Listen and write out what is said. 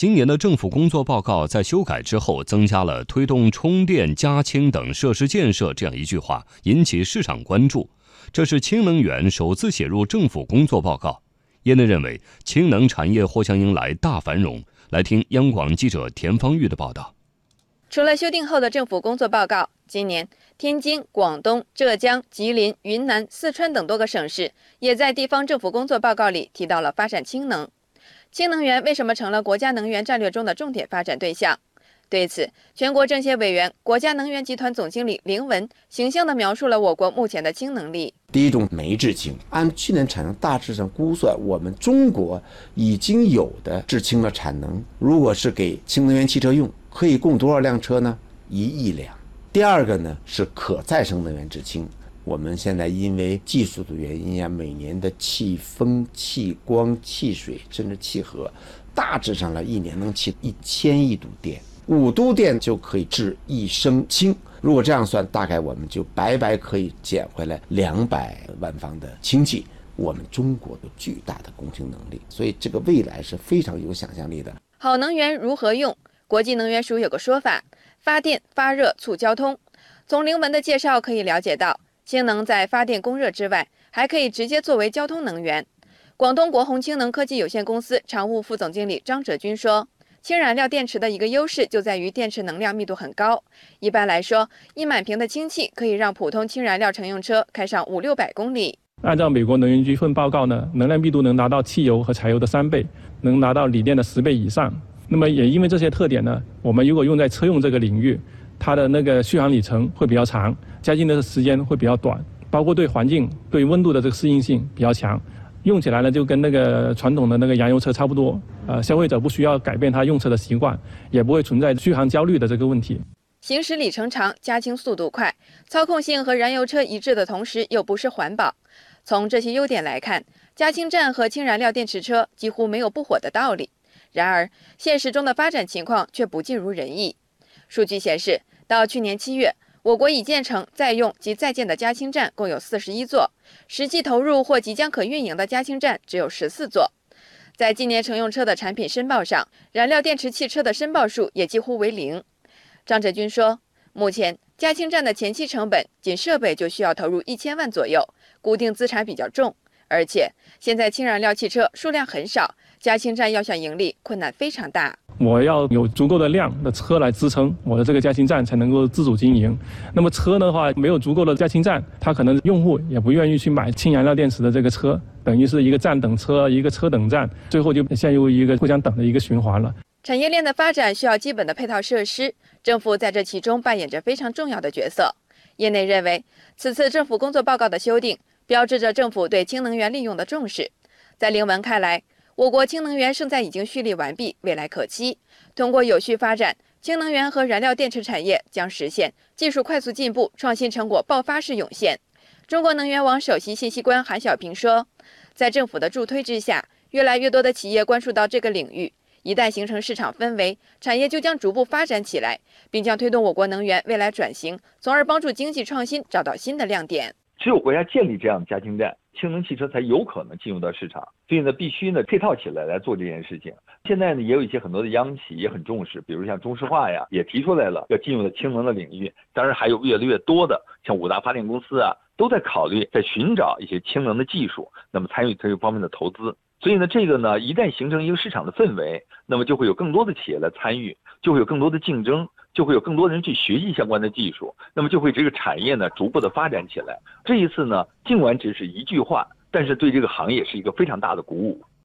今年的政府工作报告在修改之后，增加了推动充电、加氢等设施建设这样一句话，引起市场关注。这是氢能源首次写入政府工作报告。业内认为，氢能产业或将迎来大繁荣。来听央广记者田方玉的报道。除了修订后的政府工作报告，今年天津、广东、浙江、吉林、云南、四川等多个省市也在地方政府工作报告里提到了发展氢能。氢能源为什么成了国家能源战略中的重点发展对象？对此，全国政协委员、国家能源集团总经理林文形象地描述了我国目前的氢能力。第一种煤制氢，按去年产能大致上估算，我们中国已经有的制氢的产能，如果是给氢能源汽车用，可以供多少辆车呢？一亿辆。第二个呢是可再生能源制氢。我们现在因为技术的原因呀，每年的气风、气光、气水，甚至气核，大致上来一年能起一千亿度电，五度电就可以制一升氢。如果这样算，大概我们就白白可以捡回来两百万方的氢气。我们中国有巨大的供氢能力，所以这个未来是非常有想象力的。好能源如何用？国际能源署有个说法：发电发热促交通。从灵文的介绍可以了解到。氢能在发电供热之外，还可以直接作为交通能源。广东国鸿氢能科技有限公司常务副总经理张哲军说：“氢燃料电池的一个优势就在于电池能量密度很高。一般来说，一满瓶的氢气可以让普通氢燃料乘用车开上五六百公里。按照美国能源局一份报告呢，能量密度能达到汽油和柴油的三倍，能达到锂电的十倍以上。那么也因为这些特点呢，我们如果用在车用这个领域。”它的那个续航里程会比较长，加氢的时间会比较短，包括对环境、对温度的这个适应性比较强，用起来呢就跟那个传统的那个燃油车差不多。呃，消费者不需要改变他用车的习惯，也不会存在续航焦虑的这个问题。行驶里程长，加氢速度快，操控性和燃油车一致的同时又不失环保。从这些优点来看，加氢站和氢燃料电池车几乎没有不火的道理。然而，现实中的发展情况却不尽如人意。数据显示。到去年七月，我国已建成、在用及在建的加氢站共有四十一座，实际投入或即将可运营的加氢站只有十四座。在今年乘用车的产品申报上，燃料电池汽车的申报数也几乎为零。张哲军说，目前加氢站的前期成本仅设备就需要投入一千万左右，固定资产比较重，而且现在氢燃料汽车数量很少，加氢站要想盈利困难非常大。我要有足够的量的车来支撑我的这个加氢站，才能够自主经营。那么车的话，没有足够的加氢站，它可能用户也不愿意去买氢燃料电池的这个车，等于是一个站等车，一个车等站，最后就陷入一个互相等的一个循环了。产业链的发展需要基本的配套设施，政府在这其中扮演着非常重要的角色。业内认为，此次政府工作报告的修订，标志着政府对氢能源利用的重视。在林文看来。我国氢能源胜在已经蓄力完毕，未来可期。通过有序发展，氢能源和燃料电池产业将实现技术快速进步、创新成果爆发式涌现。中国能源网首席信息官韩小平说：“在政府的助推之下，越来越多的企业关注到这个领域，一旦形成市场氛围，产业就将逐步发展起来，并将推动我国能源未来转型，从而帮助经济创新找到新的亮点。只有国家建立这样的加氢站。”氢能汽车才有可能进入到市场，所以呢，必须呢配套起来来做这件事情。现在呢，也有一些很多的央企也很重视，比如像中石化呀，也提出来了要进入到氢能的领域。当然，还有越来越多的像五大发电公司啊，都在考虑在寻找一些氢能的技术，那么参与这个方面的投资。所以呢，这个呢，一旦形成一个市场的氛围，那么就会有更多的企业来参与，就会有更多的竞争。就会有更多人去学习相关的技术，那么就会这个产业呢逐步的发展起来。这一次呢，尽管只是一句话，但是对这个行业是一个非常大的鼓舞。